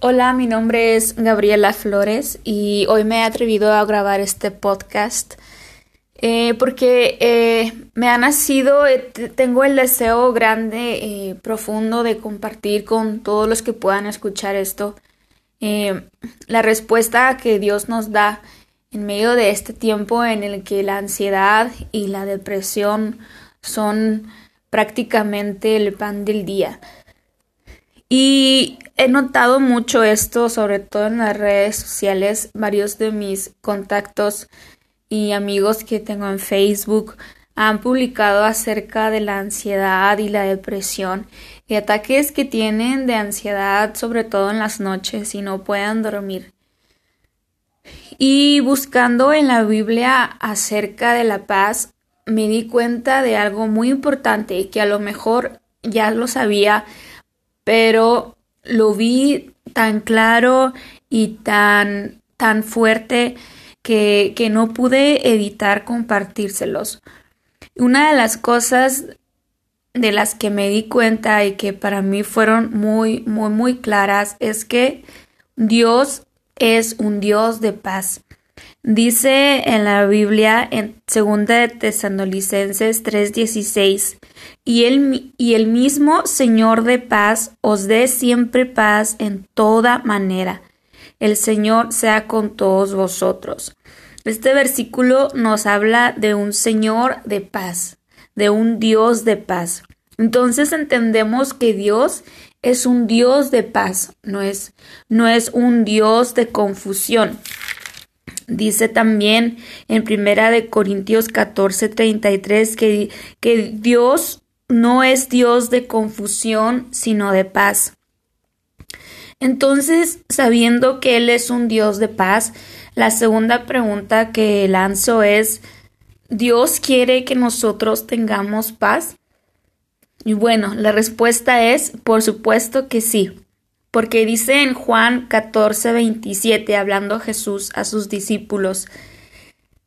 Hola, mi nombre es Gabriela Flores y hoy me he atrevido a grabar este podcast eh, porque eh, me ha nacido, eh, tengo el deseo grande, profundo de compartir con todos los que puedan escuchar esto la respuesta que Dios nos da en medio de este tiempo en el que la ansiedad y la depresión son prácticamente el pan del día. Y he notado mucho esto, sobre todo en las redes sociales. Varios de mis contactos y amigos que tengo en Facebook han publicado acerca de la ansiedad y la depresión y ataques que tienen de ansiedad, sobre todo en las noches y no puedan dormir. Y buscando en la Biblia acerca de la paz, me di cuenta de algo muy importante que a lo mejor ya lo sabía pero lo vi tan claro y tan, tan fuerte que, que no pude evitar compartírselos. Una de las cosas de las que me di cuenta y que para mí fueron muy, muy, muy claras es que Dios es un Dios de paz. Dice en la Biblia en 2 de Tesanolicenses 3:16, y el, y el mismo Señor de paz os dé siempre paz en toda manera. El Señor sea con todos vosotros. Este versículo nos habla de un Señor de paz, de un Dios de paz. Entonces entendemos que Dios es un Dios de paz, no es, no es un Dios de confusión. Dice también en Primera de Corintios 14, 33 que, que Dios no es Dios de confusión, sino de paz. Entonces, sabiendo que Él es un Dios de paz, la segunda pregunta que lanzo es, ¿Dios quiere que nosotros tengamos paz? Y bueno, la respuesta es, por supuesto que sí porque dice en Juan 14, 27, hablando Jesús a sus discípulos,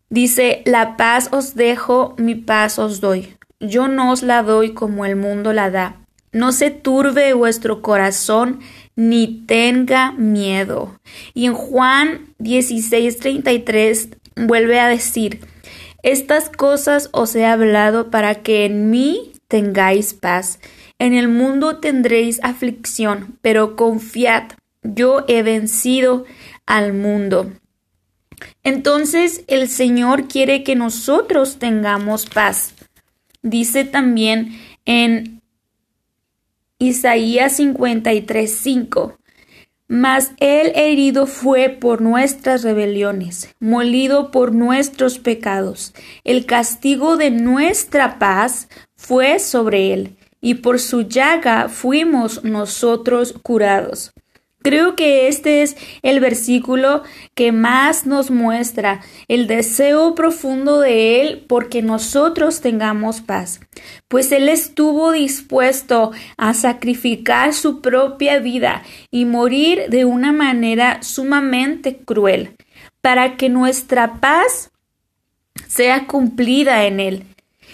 dice, la paz os dejo, mi paz os doy. Yo no os la doy como el mundo la da. No se turbe vuestro corazón, ni tenga miedo. Y en Juan 16, 33 vuelve a decir, estas cosas os he hablado para que en mí tengáis paz. En el mundo tendréis aflicción, pero confiad, yo he vencido al mundo. Entonces el Señor quiere que nosotros tengamos paz. Dice también en Isaías 53:5, Mas él herido fue por nuestras rebeliones, molido por nuestros pecados. El castigo de nuestra paz fue sobre él y por su llaga fuimos nosotros curados. Creo que este es el versículo que más nos muestra el deseo profundo de Él porque nosotros tengamos paz, pues Él estuvo dispuesto a sacrificar su propia vida y morir de una manera sumamente cruel, para que nuestra paz sea cumplida en Él.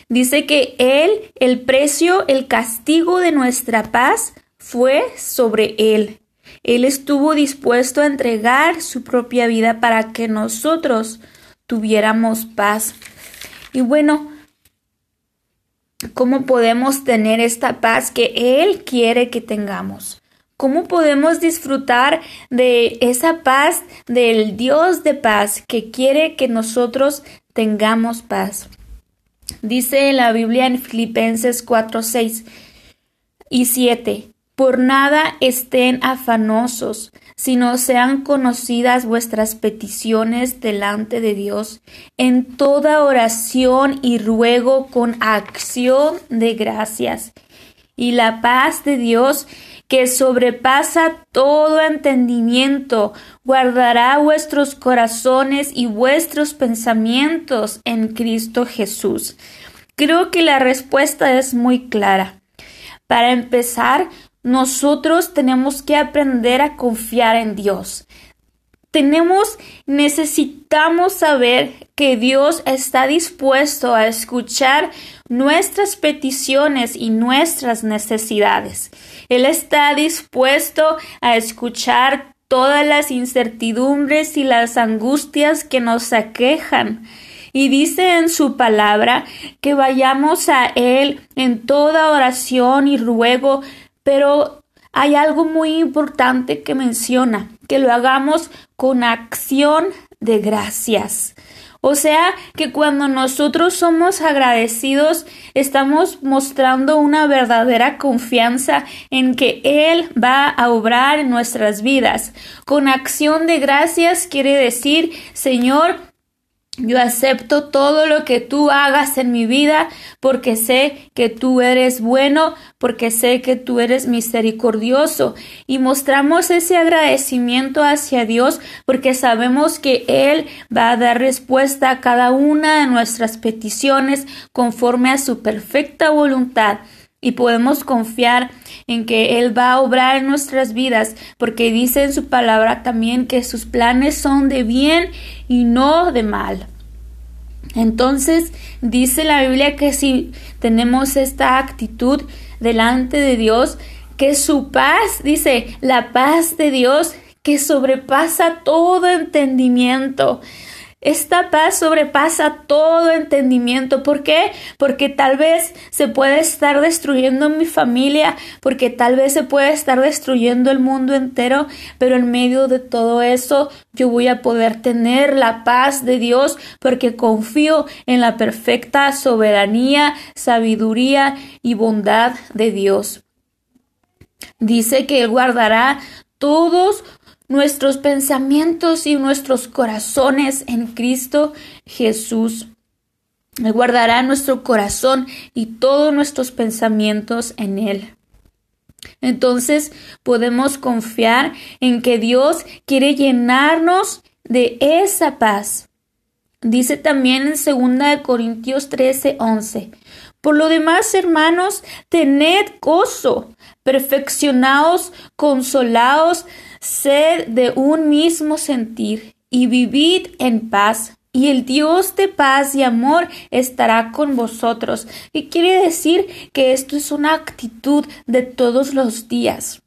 Dice que Él, el precio, el castigo de nuestra paz fue sobre Él. Él estuvo dispuesto a entregar su propia vida para que nosotros tuviéramos paz. Y bueno, ¿cómo podemos tener esta paz que Él quiere que tengamos? ¿Cómo podemos disfrutar de esa paz del Dios de paz que quiere que nosotros tengamos paz? Dice la Biblia en Filipenses 4, 6 y 7. Por nada estén afanosos, sino sean conocidas vuestras peticiones delante de Dios en toda oración y ruego con acción de gracias. Y la paz de Dios, que sobrepasa todo entendimiento, guardará vuestros corazones y vuestros pensamientos en Cristo Jesús. Creo que la respuesta es muy clara. Para empezar, nosotros tenemos que aprender a confiar en Dios. Tenemos, necesitamos saber que Dios está dispuesto a escuchar nuestras peticiones y nuestras necesidades. Él está dispuesto a escuchar todas las incertidumbres y las angustias que nos aquejan. Y dice en su palabra que vayamos a Él en toda oración y ruego, pero hay algo muy importante que menciona, que lo hagamos con acción de gracias. O sea que cuando nosotros somos agradecidos, estamos mostrando una verdadera confianza en que Él va a obrar en nuestras vidas. Con acción de gracias quiere decir, Señor, yo acepto todo lo que tú hagas en mi vida porque sé que tú eres bueno, porque sé que tú eres misericordioso. Y mostramos ese agradecimiento hacia Dios porque sabemos que Él va a dar respuesta a cada una de nuestras peticiones conforme a su perfecta voluntad y podemos confiar en que Él va a obrar en nuestras vidas, porque dice en su palabra también que sus planes son de bien y no de mal. Entonces dice la Biblia que si tenemos esta actitud delante de Dios, que su paz, dice, la paz de Dios que sobrepasa todo entendimiento, esta paz sobrepasa todo entendimiento. ¿Por qué? Porque tal vez se puede estar destruyendo mi familia, porque tal vez se puede estar destruyendo el mundo entero, pero en medio de todo eso yo voy a poder tener la paz de Dios porque confío en la perfecta soberanía, sabiduría y bondad de Dios. Dice que Él guardará todos nuestros pensamientos y nuestros corazones en Cristo Jesús. Él guardará nuestro corazón y todos nuestros pensamientos en Él. Entonces podemos confiar en que Dios quiere llenarnos de esa paz. Dice también en 2 Corintios 13, 11. Por lo demás, hermanos, tened gozo, perfeccionaos, consolaos, sed de un mismo sentir y vivid en paz. Y el Dios de paz y amor estará con vosotros. Y quiere decir que esto es una actitud de todos los días.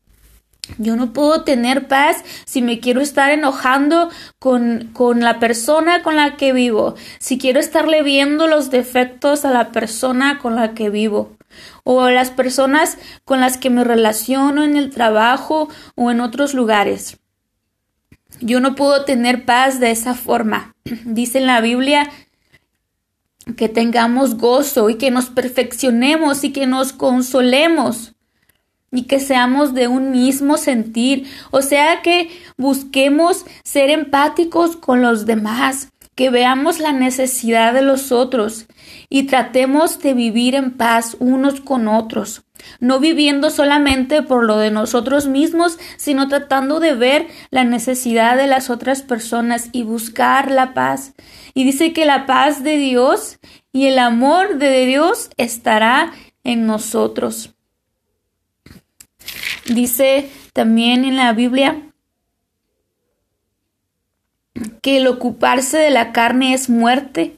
Yo no puedo tener paz si me quiero estar enojando con, con, la persona con la que vivo, si quiero estarle viendo los defectos a la persona con la que vivo, o a las personas con las que me relaciono en el trabajo o en otros lugares. Yo no puedo tener paz de esa forma. Dice en la Biblia que tengamos gozo y que nos perfeccionemos y que nos consolemos y que seamos de un mismo sentir, o sea que busquemos ser empáticos con los demás, que veamos la necesidad de los otros y tratemos de vivir en paz unos con otros, no viviendo solamente por lo de nosotros mismos, sino tratando de ver la necesidad de las otras personas y buscar la paz. Y dice que la paz de Dios y el amor de Dios estará en nosotros. Dice también en la Biblia que el ocuparse de la carne es muerte,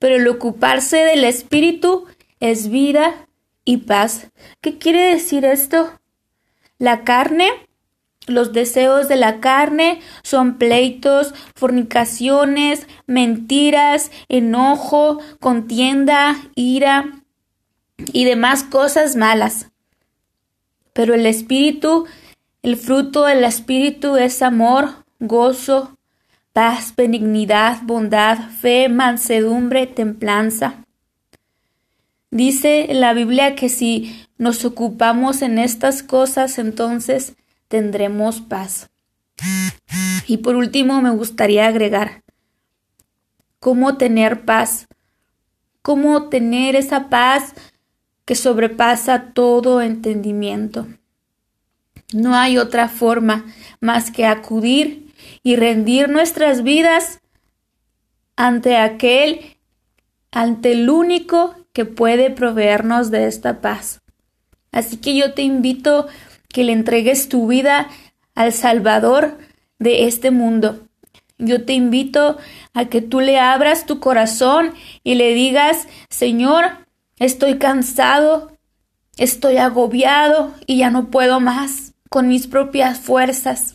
pero el ocuparse del espíritu es vida y paz. ¿Qué quiere decir esto? La carne, los deseos de la carne son pleitos, fornicaciones, mentiras, enojo, contienda, ira y demás cosas malas. Pero el Espíritu, el fruto del Espíritu es amor, gozo, paz, benignidad, bondad, fe, mansedumbre, templanza. Dice la Biblia que si nos ocupamos en estas cosas, entonces tendremos paz. Y por último, me gustaría agregar cómo tener paz, cómo tener esa paz que sobrepasa todo entendimiento. No hay otra forma más que acudir y rendir nuestras vidas ante aquel, ante el único que puede proveernos de esta paz. Así que yo te invito que le entregues tu vida al Salvador de este mundo. Yo te invito a que tú le abras tu corazón y le digas, Señor, Estoy cansado estoy agobiado y ya no puedo más con mis propias fuerzas.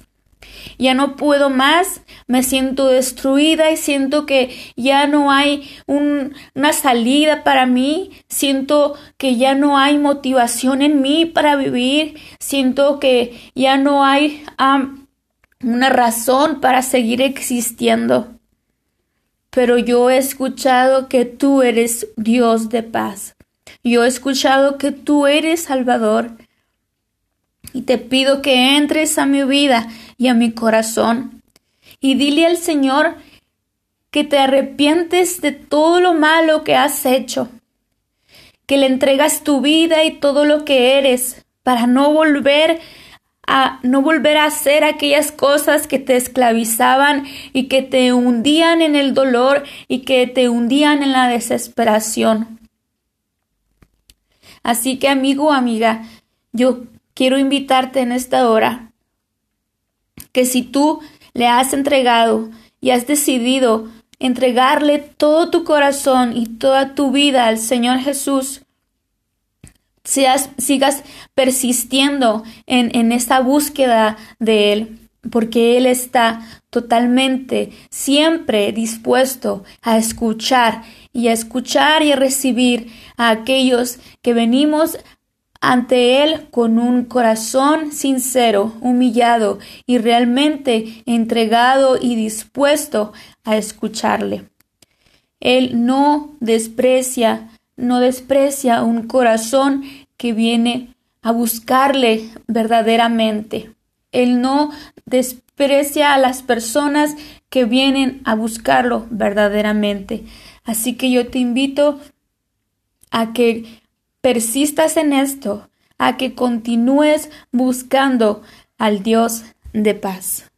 Ya no puedo más, me siento destruida y siento que ya no hay una salida para mí, siento que ya no hay motivación en mí para vivir, siento que ya no hay una razón para seguir existiendo. Pero yo he escuchado que tú eres Dios de paz. Yo he escuchado que tú eres Salvador. Y te pido que entres a mi vida y a mi corazón. Y dile al Señor que te arrepientes de todo lo malo que has hecho. Que le entregas tu vida y todo lo que eres para no volver a no volver a hacer aquellas cosas que te esclavizaban y que te hundían en el dolor y que te hundían en la desesperación. Así que amigo o amiga, yo quiero invitarte en esta hora que si tú le has entregado y has decidido entregarle todo tu corazón y toda tu vida al Señor Jesús, seas, sigas persistiendo en, en búsqueda de Él, porque Él está totalmente, siempre dispuesto a escuchar y a escuchar y a recibir a aquellos que venimos ante Él con un corazón sincero, humillado y realmente entregado y dispuesto a escucharle. Él no desprecia no desprecia un corazón que viene a buscarle verdaderamente. Él no desprecia a las personas que vienen a buscarlo verdaderamente. Así que yo te invito a que persistas en esto, a que continúes buscando al Dios de paz.